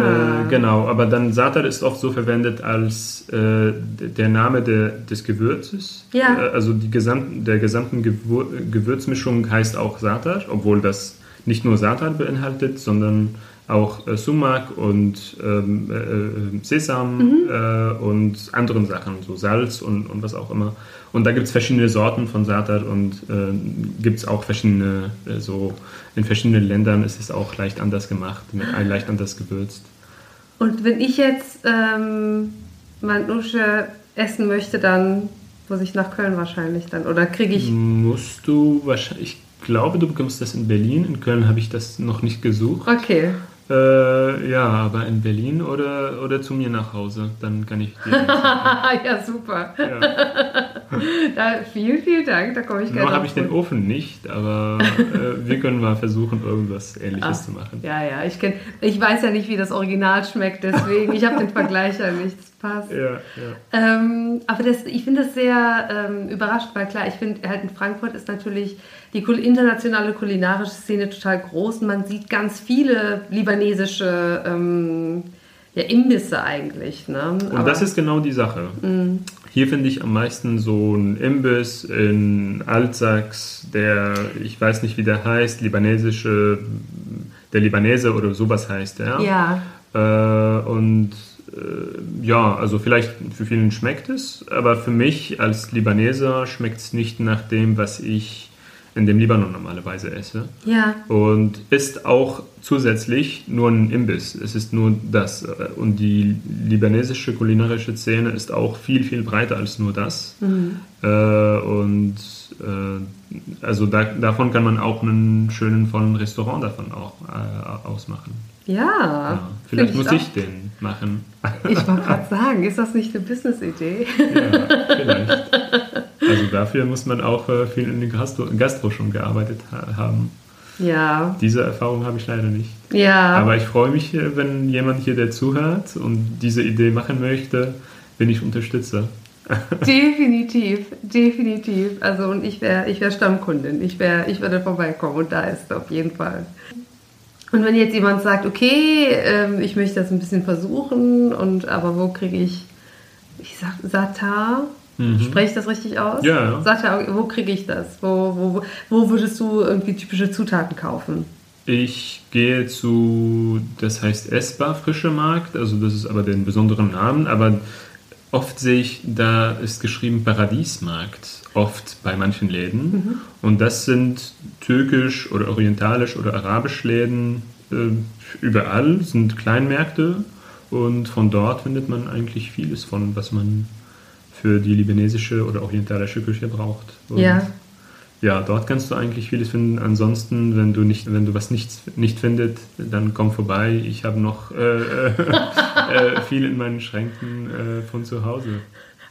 [SPEAKER 1] Äh, genau, aber dann Satan ist oft so verwendet als äh, der Name der, des Gewürzes.
[SPEAKER 2] Ja.
[SPEAKER 1] Äh, also die gesamten, der gesamten Gewür Gewürzmischung heißt auch Satar, obwohl das nicht nur Satar beinhaltet, sondern auch äh, Sumak und ähm, äh, Sesam
[SPEAKER 2] Mhm.
[SPEAKER 1] und anderen Sachen, so Salz und, und was auch immer. Und da gibt es verschiedene Sorten von Satar und äh, gibt es auch verschiedene, äh, so in verschiedenen Ländern ist es auch leicht anders gemacht, mit, äh, leicht anders gewürzt.
[SPEAKER 2] Und wenn ich jetzt ähm, Manusche essen möchte, dann muss ich nach Köln wahrscheinlich dann. Oder kriege ich.
[SPEAKER 1] Musst du wahrscheinlich, ich glaube, du bekommst das in Berlin. In Köln habe ich das noch nicht gesucht.
[SPEAKER 2] Okay.
[SPEAKER 1] Äh, ja, aber in Berlin oder, oder zu mir nach Hause, dann kann ich
[SPEAKER 2] ja, super.
[SPEAKER 1] ja.
[SPEAKER 2] Da, vielen, vielen Dank. Da komme ich gerne
[SPEAKER 1] Noch habe ich den. Ofen nicht, aber äh, wir können mal versuchen, irgendwas Ähnliches
[SPEAKER 2] Ah.
[SPEAKER 1] zu machen.
[SPEAKER 2] Ja, ja, ich kenn, ich weiß ja nicht, wie das Original schmeckt, deswegen, ich habe den Vergleich ja nicht, das passt.
[SPEAKER 1] Ja, ja.
[SPEAKER 2] Ähm, aber das, ich finde das sehr ähm, überrascht, weil klar, ich finde halt in Frankfurt ist natürlich die internationale kulinarische Szene total groß und man sieht ganz viele libanesische ähm, ja, Imbisse eigentlich. Ne?
[SPEAKER 1] Und das ist genau die Sache. Hier finde ich am meisten so ein Imbiss in Altsachs, der, ich weiß nicht, wie der heißt, libanesische, der Libanese oder sowas heißt, ja.
[SPEAKER 2] ja,
[SPEAKER 1] Äh, und äh, ja, also vielleicht für vielen schmeckt es, aber für mich als Libaneser schmeckt es nicht nach dem, was ich in dem Libanon normalerweise esse.
[SPEAKER 2] ja,
[SPEAKER 1] Und ist auch zusätzlich nur ein Imbiss. Es ist nur das. Und die libanesische kulinarische Szene ist auch viel, viel breiter als nur das. Äh, und äh, also da, davon kann man auch einen schönen, vollen Restaurant davon auch äh, ausmachen.
[SPEAKER 2] Ja.
[SPEAKER 1] Ja, vielleicht muss ich den machen.
[SPEAKER 2] Ich wollte gerade sagen, ist das nicht eine Business-Idee?
[SPEAKER 1] ja, vielleicht. Also dafür muss man auch äh, viel in der Gastro, Gastro schon gearbeitet ha haben.
[SPEAKER 2] Ja,
[SPEAKER 1] Diese Erfahrung habe ich leider nicht.
[SPEAKER 2] ja.
[SPEAKER 1] Aber ich freue mich, äh, wenn jemand hier, der zuhört und diese Idee machen möchte, bin ich Unterstützer.
[SPEAKER 2] Definitiv, definitiv. Also und ich wäre ich wär Stammkundin. Ich, wär, ich würde vorbeikommen und da ist auf jeden Fall. Und wenn jetzt jemand sagt, okay, ähm, ich möchte das ein bisschen versuchen, und aber wo kriege ich, ich sag Satar, mhm. spreche ich das richtig aus?
[SPEAKER 1] Ja.
[SPEAKER 2] Satar, wo kriege ich das? Wo, wo, wo würdest du irgendwie typische Zutaten kaufen?
[SPEAKER 1] Ich gehe zu, das heißt Essbar Frische Markt, also das ist aber den besonderen Namen, aber oft sehe ich, da ist geschrieben Paradiesmarkt, oft bei manchen Läden. Mhm. Und das sind türkisch oder orientalisch oder arabisch Läden äh, überall, sind Kleinmärkte und von dort findet man eigentlich vieles von, was man für die libanesische oder orientalische Küche braucht. Und
[SPEAKER 2] ja
[SPEAKER 1] ja, dort kannst du eigentlich vieles finden. Ansonsten, wenn du nicht, wenn du was nicht, nicht findest, dann komm vorbei. Ich habe noch äh, äh, äh, viel in meinen Schränken äh, von zu Hause.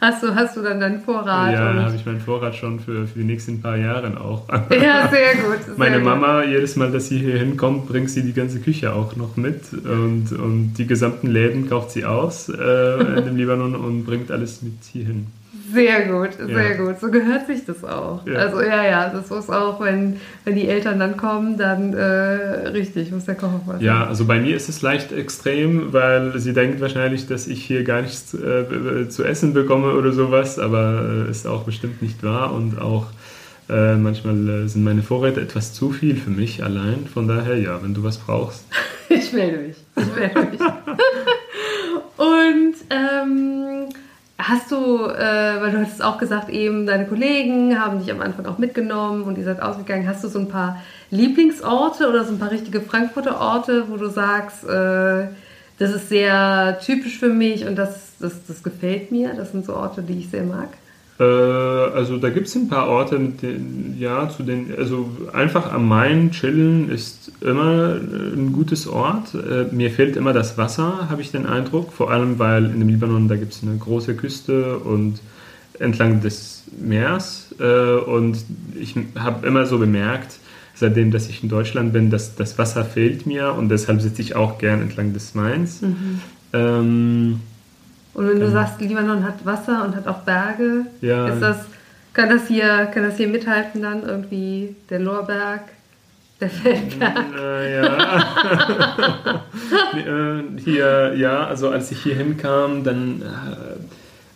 [SPEAKER 2] Hast du, hast du dann deinen Vorrat?
[SPEAKER 1] Ja, habe ich meinen Vorrat schon für, für die nächsten paar Jahre auch.
[SPEAKER 2] Ja, sehr gut. Sehr
[SPEAKER 1] Meine Mama, jedes Mal, dass sie hier hinkommt, bringt sie die ganze Küche auch noch mit und, und die gesamten Läden kauft sie aus äh, in dem Libanon und bringt alles mit hier hin.
[SPEAKER 2] Sehr gut, sehr ja. gut. So gehört sich das auch. Ja. Also ja, ja, das muss auch, wenn, wenn die Eltern dann kommen, dann äh, richtig, muss der Kocher was.
[SPEAKER 1] Ja, also bei mir ist es leicht extrem, weil sie denkt wahrscheinlich, dass ich hier gar nichts äh, zu essen bekomme oder sowas, aber äh, ist auch bestimmt nicht wahr und auch äh, manchmal äh, sind meine Vorräte etwas zu viel für mich allein. Von daher, ja, wenn du was brauchst.
[SPEAKER 2] ich melde mich. Ich melde mich. und ähm, Hast du, äh, weil du hattest auch gesagt, eben deine Kollegen haben dich am Anfang auch mitgenommen und ihr seid ausgegangen. Hast du so ein paar Lieblingsorte oder so ein paar richtige Frankfurter Orte, wo du sagst, äh, das ist sehr typisch für mich und das, das, das gefällt mir? Das sind so Orte, die ich sehr mag.
[SPEAKER 1] Äh, also da gibt es ein paar Orte, den, ja, zu den, also einfach am Main chillen ist immer ein gutes Ort. Äh, mir fehlt immer das Wasser, habe ich den Eindruck, vor allem weil in dem Libanon, da gibt es eine große Küste und entlang des Meers äh, und ich habe immer so bemerkt, seitdem, dass ich in Deutschland bin, dass das Wasser fehlt mir und deshalb sitze ich auch gern entlang des Mains. Mhm. Ähm,
[SPEAKER 2] und wenn du ähm, sagst, Libanon hat Wasser und hat auch Berge,
[SPEAKER 1] ja.
[SPEAKER 2] ist das, kann, das hier, kann das hier mithalten dann irgendwie der Lorberg, der Feldberg?
[SPEAKER 1] Äh, ja. Äh, hier, ja, also als ich hier hinkam, dann, äh,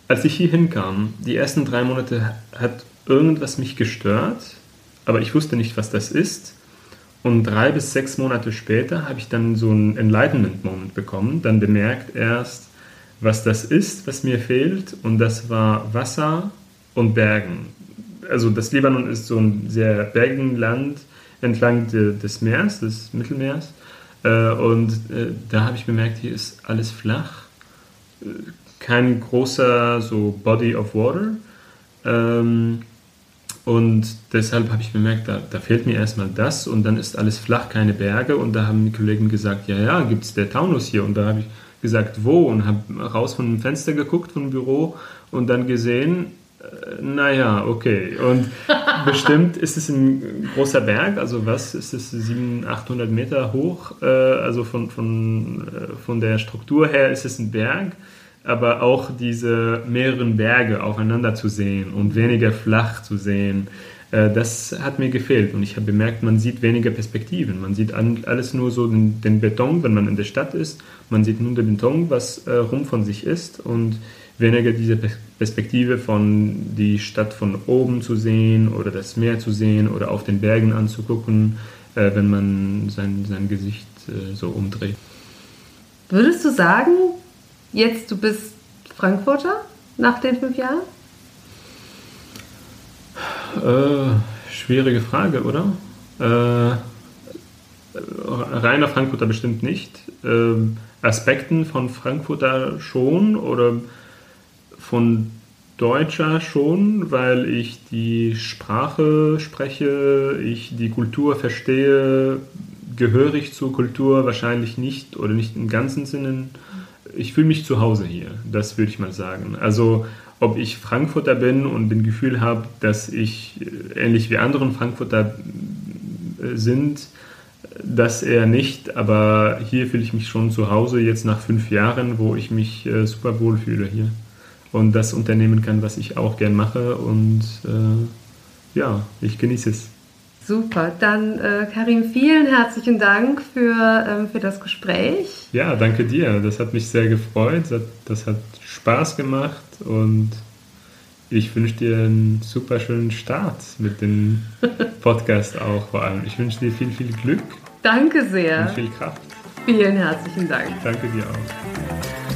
[SPEAKER 1] als ich hier hinkam, die ersten drei Monate hat irgendwas mich gestört, aber ich wusste nicht, was das ist. Und drei bis sechs Monate später habe ich dann so einen Enlightenment-Moment bekommen, dann bemerkt erst, was das ist, was mir fehlt. Und das war Wasser und Bergen. Also das Libanon ist so ein sehr bergigen Land entlang des Meeres, des Mittelmeers. Äh, und äh, da habe ich bemerkt, hier ist alles flach. Äh, kein großer so Body of Water. Ähm, und deshalb habe ich bemerkt, da, da, fehlt mir erstmal das und dann ist alles flach, keine Berge. Und da haben die Kollegen gesagt, ja, ja, gibt es der Taunus hier? Und da habe ich gesagt, wo? Und habe raus von dem Fenster geguckt, vom Büro und dann gesehen, äh, naja, okay. Und bestimmt ist es ein großer Berg, also was ist es, 700, 800 Meter hoch? Äh, also von, von, äh, von der Struktur her ist es ein Berg, aber auch diese mehreren Berge aufeinander zu sehen und weniger flach zu sehen äh, das hat mir gefehlt und ich habe bemerkt, man sieht weniger Perspektiven. Man sieht alles nur so den, den, Beton, wenn man in der Stadt ist. Man sieht nur den Beton, was äh, rum von sich ist und weniger diese Perspektive von die Stadt von oben zu sehen oder das Meer zu sehen oder auf den Bergen anzugucken, äh, wenn man sein, sein Gesicht äh, so umdreht.
[SPEAKER 2] Würdest du sagen, jetzt du bist Frankfurter nach den fünf Jahren?
[SPEAKER 1] Äh, schwierige Frage, oder? Äh, reiner Frankfurter bestimmt nicht. Äh, Aspekten von Frankfurter schon oder von Deutscher schon, weil ich die Sprache spreche, ich die Kultur verstehe, gehörig zur Kultur wahrscheinlich nicht oder nicht im ganzen Sinne. Ich fühle mich zu Hause hier, das würde ich mal sagen. Also ob ich Frankfurter bin und den Gefühl habe, dass ich äh, ähnlich wie anderen Frankfurter äh, sind, das eher nicht, aber hier fühle ich mich schon zu Hause jetzt nach fünf Jahren, wo ich mich äh, super wohl fühle hier und das unternehmen kann, was ich auch gern mache und äh, ja, ich genieße es.
[SPEAKER 2] Super. Dann, äh, Karim, vielen herzlichen Dank für, ähm, für das Gespräch.
[SPEAKER 1] Ja, danke dir. Das hat mich sehr gefreut. Das, das hat Spaß gemacht und ich wünsche dir einen super schönen Start mit dem Podcast auch vor allem. Ich wünsche dir viel, viel Glück
[SPEAKER 2] Danke sehr.
[SPEAKER 1] und viel Kraft.
[SPEAKER 2] Vielen herzlichen Dank.
[SPEAKER 1] Danke dir auch.